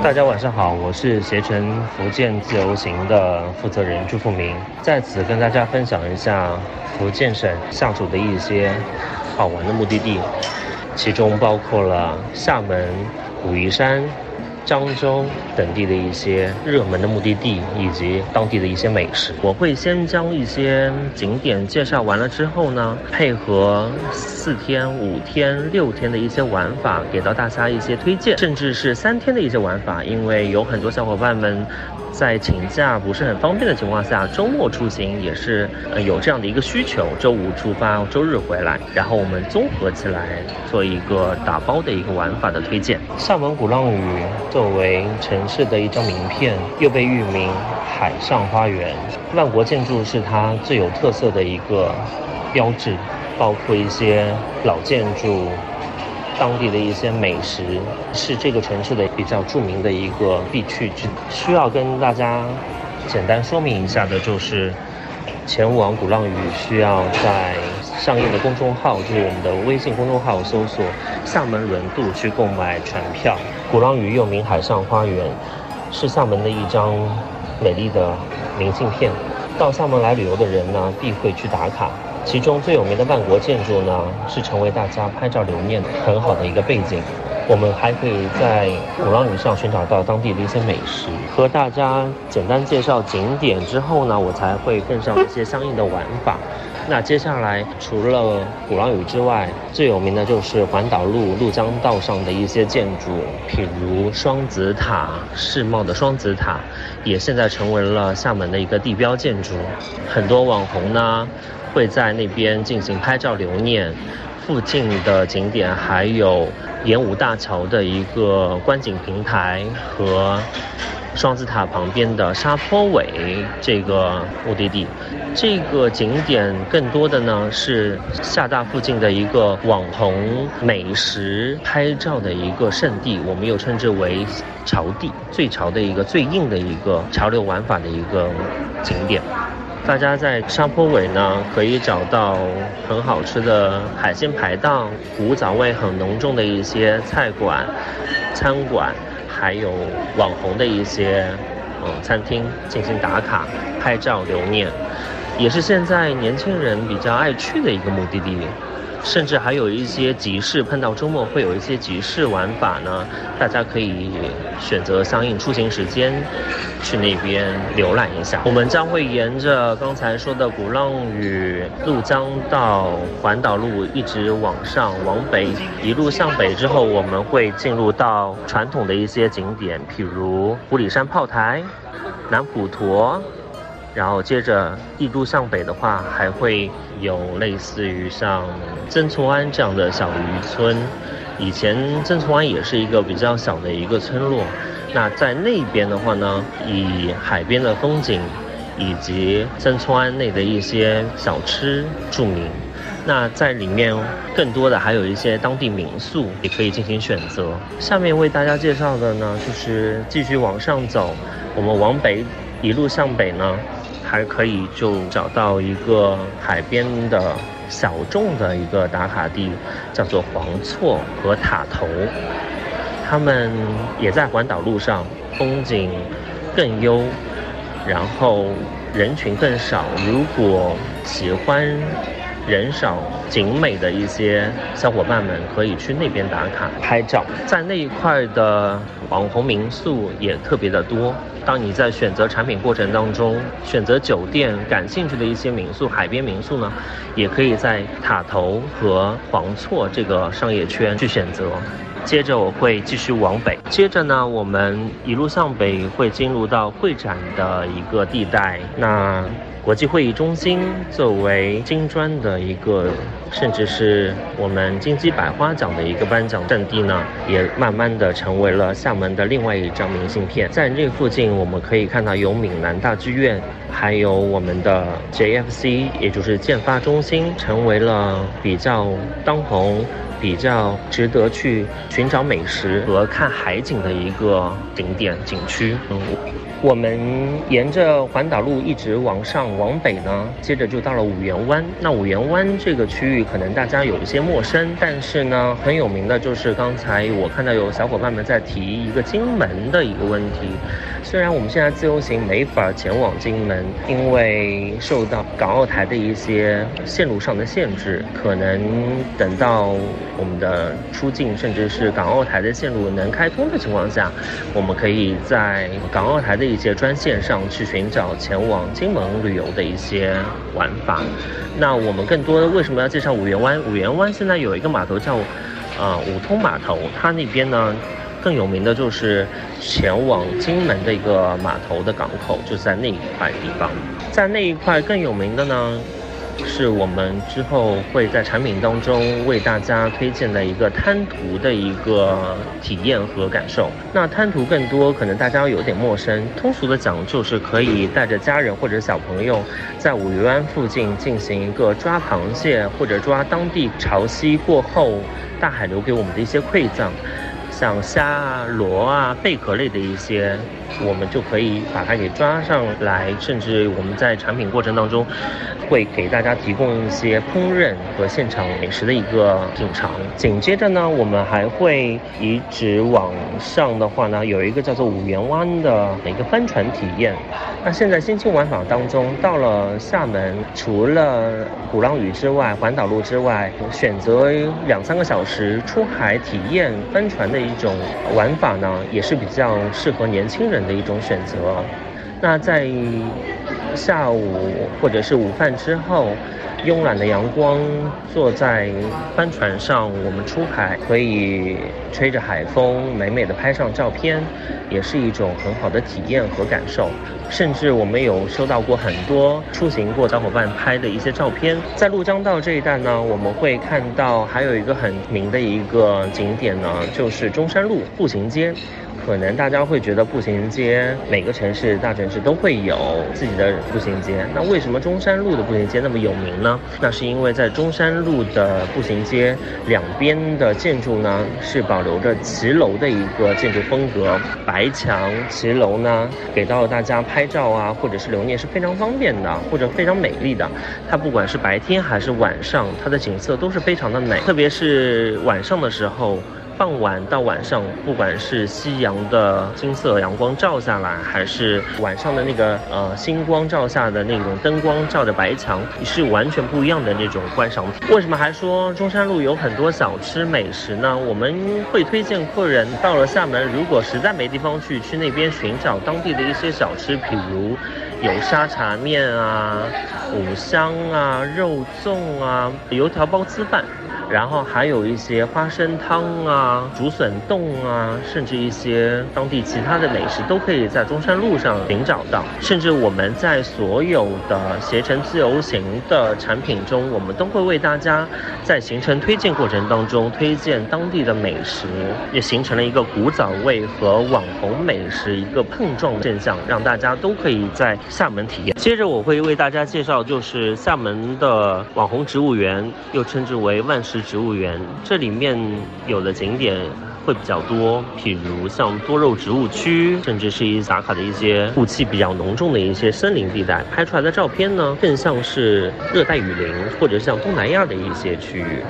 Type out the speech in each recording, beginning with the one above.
大家晚上好，我是携程福建自由行的负责人朱富明，在此跟大家分享一下福建省下属的一些好玩的目的地，其中包括了厦门、武夷山。漳州等地的一些热门的目的地，以及当地的一些美食，我会先将一些景点介绍完了之后呢，配合四天、五天、六天的一些玩法，给到大家一些推荐，甚至是三天的一些玩法，因为有很多小伙伴们。在请假不是很方便的情况下，周末出行也是呃有这样的一个需求。周五出发，周日回来，然后我们综合起来做一个打包的一个玩法的推荐。厦门鼓浪屿作为城市的一张名片，又被誉名海上花园，万国建筑是它最有特色的一个标志，包括一些老建筑。当地的一些美食是这个城市的比较著名的一个必去之。需要跟大家简单说明一下的就是，前往鼓浪屿需要在上映的公众号，就是我们的微信公众号搜索“厦门轮渡”去购买船票。鼓浪屿又名海上花园，是厦门的一张美丽的明信片。到厦门来旅游的人呢，必会去打卡。其中最有名的万国建筑呢，是成为大家拍照留念很好的一个背景。我们还可以在鼓浪屿上寻找到当地的一些美食，和大家简单介绍景点之后呢，我才会更上一些相应的玩法。那接下来除了鼓浪屿之外，最有名的就是环岛路鹭江道上的一些建筑，譬如双子塔，世贸的双子塔，也现在成为了厦门的一个地标建筑。很多网红呢。会在那边进行拍照留念，附近的景点还有演武大桥的一个观景平台和双子塔旁边的沙坡尾这个目的地。这个景点更多的呢是厦大附近的一个网红美食拍照的一个圣地，我们又称之为潮地，最潮的一个最硬的一个潮流玩法的一个景点。大家在沙坡尾呢，可以找到很好吃的海鲜排档，古早味很浓重的一些菜馆、餐馆，还有网红的一些嗯餐厅进行打卡、拍照留念，也是现在年轻人比较爱去的一个目的地。甚至还有一些集市，碰到周末会有一些集市玩法呢。大家可以选择相应出行时间去那边浏览一下。我们将会沿着刚才说的鼓浪屿鹭江道环岛路一直往上往北，一路向北之后，我们会进入到传统的一些景点，譬如五里山炮台、南普陀。然后接着一路向北的话，还会有类似于像曾厝垵这样的小渔村。以前曾厝垵也是一个比较小的一个村落。那在那边的话呢，以海边的风景以及曾厝垵内的一些小吃著名。那在里面更多的还有一些当地民宿也可以进行选择。下面为大家介绍的呢，就是继续往上走，我们往北一路向北呢。还可以就找到一个海边的小众的一个打卡地，叫做黄厝和塔头，他们也在环岛路上，风景更优，然后人群更少。如果喜欢人少景美的一些小伙伴们，可以去那边打卡拍照，在那一块的网红民宿也特别的多。当你在选择产品过程当中，选择酒店感兴趣的一些民宿，海边民宿呢，也可以在塔头和黄厝这个商业圈去选择。接着我会继续往北，接着呢，我们一路向北会进入到会展的一个地带。那国际会议中心作为金砖的一个，甚至是我们金鸡百花奖的一个颁奖阵地呢，也慢慢的成为了厦门的另外一张明信片。在这附近，我们可以看到有闽南大剧院，还有我们的 JFC，也就是建发中心，成为了比较当红。比较值得去寻找美食和看海景的一个景点景区。嗯，我们沿着环岛路一直往上往北呢，接着就到了五缘湾。那五缘湾这个区域可能大家有一些陌生，但是呢，很有名的就是刚才我看到有小伙伴们在提一个金门的一个问题。虽然我们现在自由行没法前往金门，因为受到港澳台的一些线路上的限制，可能等到我们的出境，甚至是港澳台的线路能开通的情况下，我们可以在港澳台的一些专线上去寻找前往金门旅游的一些玩法。那我们更多的为什么要介绍五缘湾？五缘湾现在有一个码头叫，啊五通码头，它那边呢。更有名的就是前往金门的一个码头的港口，就在那一块地方。在那一块更有名的呢，是我们之后会在产品当中为大家推荐的一个滩涂的一个体验和感受。那滩涂更多可能大家有点陌生，通俗的讲就是可以带着家人或者小朋友在五渔湾附近进行一个抓螃蟹或者抓当地潮汐过后大海留给我们的一些馈赠。像虾啊、螺啊、贝壳类的一些，我们就可以把它给抓上来，甚至我们在产品过程当中，会给大家提供一些烹饪和现场美食的一个品尝。紧接着呢，我们还会一直往上的话呢，有一个叫做五缘湾的一个帆船体验。那现在新青玩法当中，到了厦门，除了鼓浪屿之外，环岛路之外，选择两三个小时出海体验帆船的。一种玩法呢，也是比较适合年轻人的一种选择。那在下午或者是午饭之后，慵懒的阳光，坐在帆船上，我们出海可以吹着海风，美美的拍上照片，也是一种很好的体验和感受。甚至我们有收到过很多出行过小伙伴拍的一些照片，在陆江道这一带呢，我们会看到还有一个很名的一个景点呢，就是中山路步行街。可能大家会觉得步行街每个城市大城市都会有自己的步行街，那为什么中山路的步行街那么有名呢？那是因为在中山路的步行街两边的建筑呢是保留着骑楼的一个建筑风格，白墙骑楼呢给到大家拍照啊或者是留念是非常方便的，或者非常美丽的。它不管是白天还是晚上，它的景色都是非常的美，特别是晚上的时候。傍晚到晚上，不管是夕阳的金色阳光照下来，还是晚上的那个呃星光照下的那种灯光照着白墙，是完全不一样的那种观赏体。为什么还说中山路有很多小吃美食呢？我们会推荐客人到了厦门，如果实在没地方去，去那边寻找当地的一些小吃，比如有沙茶面啊、五香啊、肉粽啊、油条包粢饭。然后还有一些花生汤啊、竹笋冻啊，甚至一些当地其他的美食，都可以在中山路上寻找到。甚至我们在所有的携程自由行的产品中，我们都会为大家在行程推荐过程当中推荐当地的美食，也形成了一个古早味和网红美食一个碰撞现象，让大家都可以在厦门体验。接着我会为大家介绍，就是厦门的网红植物园，又称之为万事。植物园这里面有的景点会比较多，譬如像多肉植物区，甚至是一打卡的一些雾气比较浓重的一些森林地带，拍出来的照片呢，更像是热带雨林，或者像东南亚的一些区域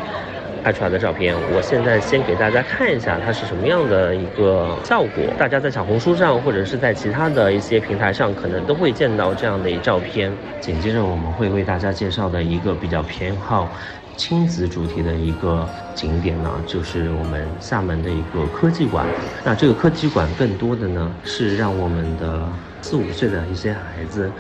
拍出来的照片。我现在先给大家看一下它是什么样的一个效果，大家在小红书上或者是在其他的一些平台上，可能都会见到这样的一照片。紧接着我们会为大家介绍的一个比较偏好。亲子主题的一个景点呢，就是我们厦门的一个科技馆。那这个科技馆更多的呢，是让我们的四五岁的一些孩子，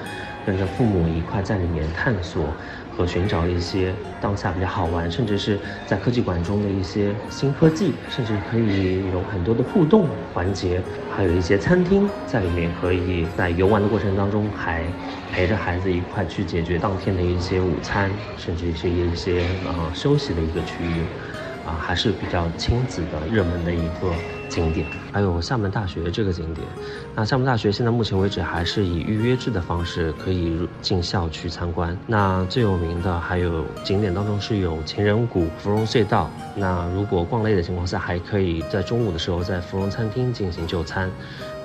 跟着父母一块在里面探索。和寻找一些当下比较好玩，甚至是在科技馆中的一些新科技，甚至可以有很多的互动环节，还有一些餐厅在里面，可以在游玩的过程当中还陪着孩子一块去解决当天的一些午餐，甚至是一些呃休息的一个区域。啊，还是比较亲子的热门的一个景点。还有厦门大学这个景点，那厦门大学现在目前为止还是以预约制的方式可以入进校去参观。那最有名的还有景点当中是有情人谷、芙蓉隧道。那如果逛累的情况下，还可以在中午的时候在芙蓉餐厅进行就餐。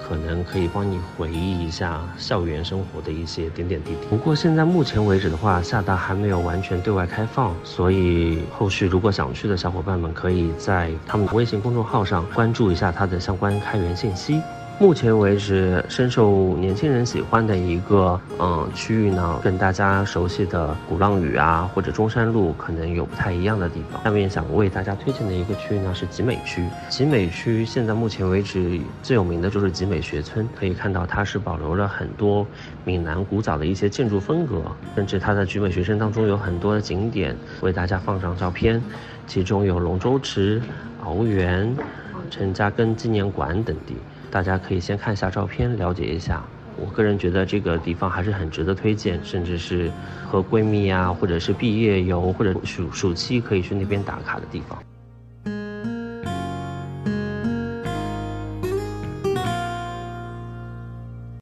可能可以帮你回忆一下校园生活的一些点点滴滴。不过现在目前为止的话，厦大还没有完全对外开放，所以后续如果想去的小伙伴们，可以在他们微信公众号上关注一下它的相关开源信息。目前为止，深受年轻人喜欢的一个嗯区域呢，跟大家熟悉的鼓浪屿啊，或者中山路可能有不太一样的地方。下面想为大家推荐的一个区域呢是集美区。集美区现在目前为止最有名的就是集美学村，可以看到它是保留了很多闽南古早的一些建筑风格，甚至它的集美学村当中有很多的景点为大家放上照片，其中有龙舟池、鳌园、陈家庚纪念馆等地。大家可以先看一下照片，了解一下。我个人觉得这个地方还是很值得推荐，甚至是和闺蜜啊，或者是毕业游或者暑暑期可以去那边打卡的地方。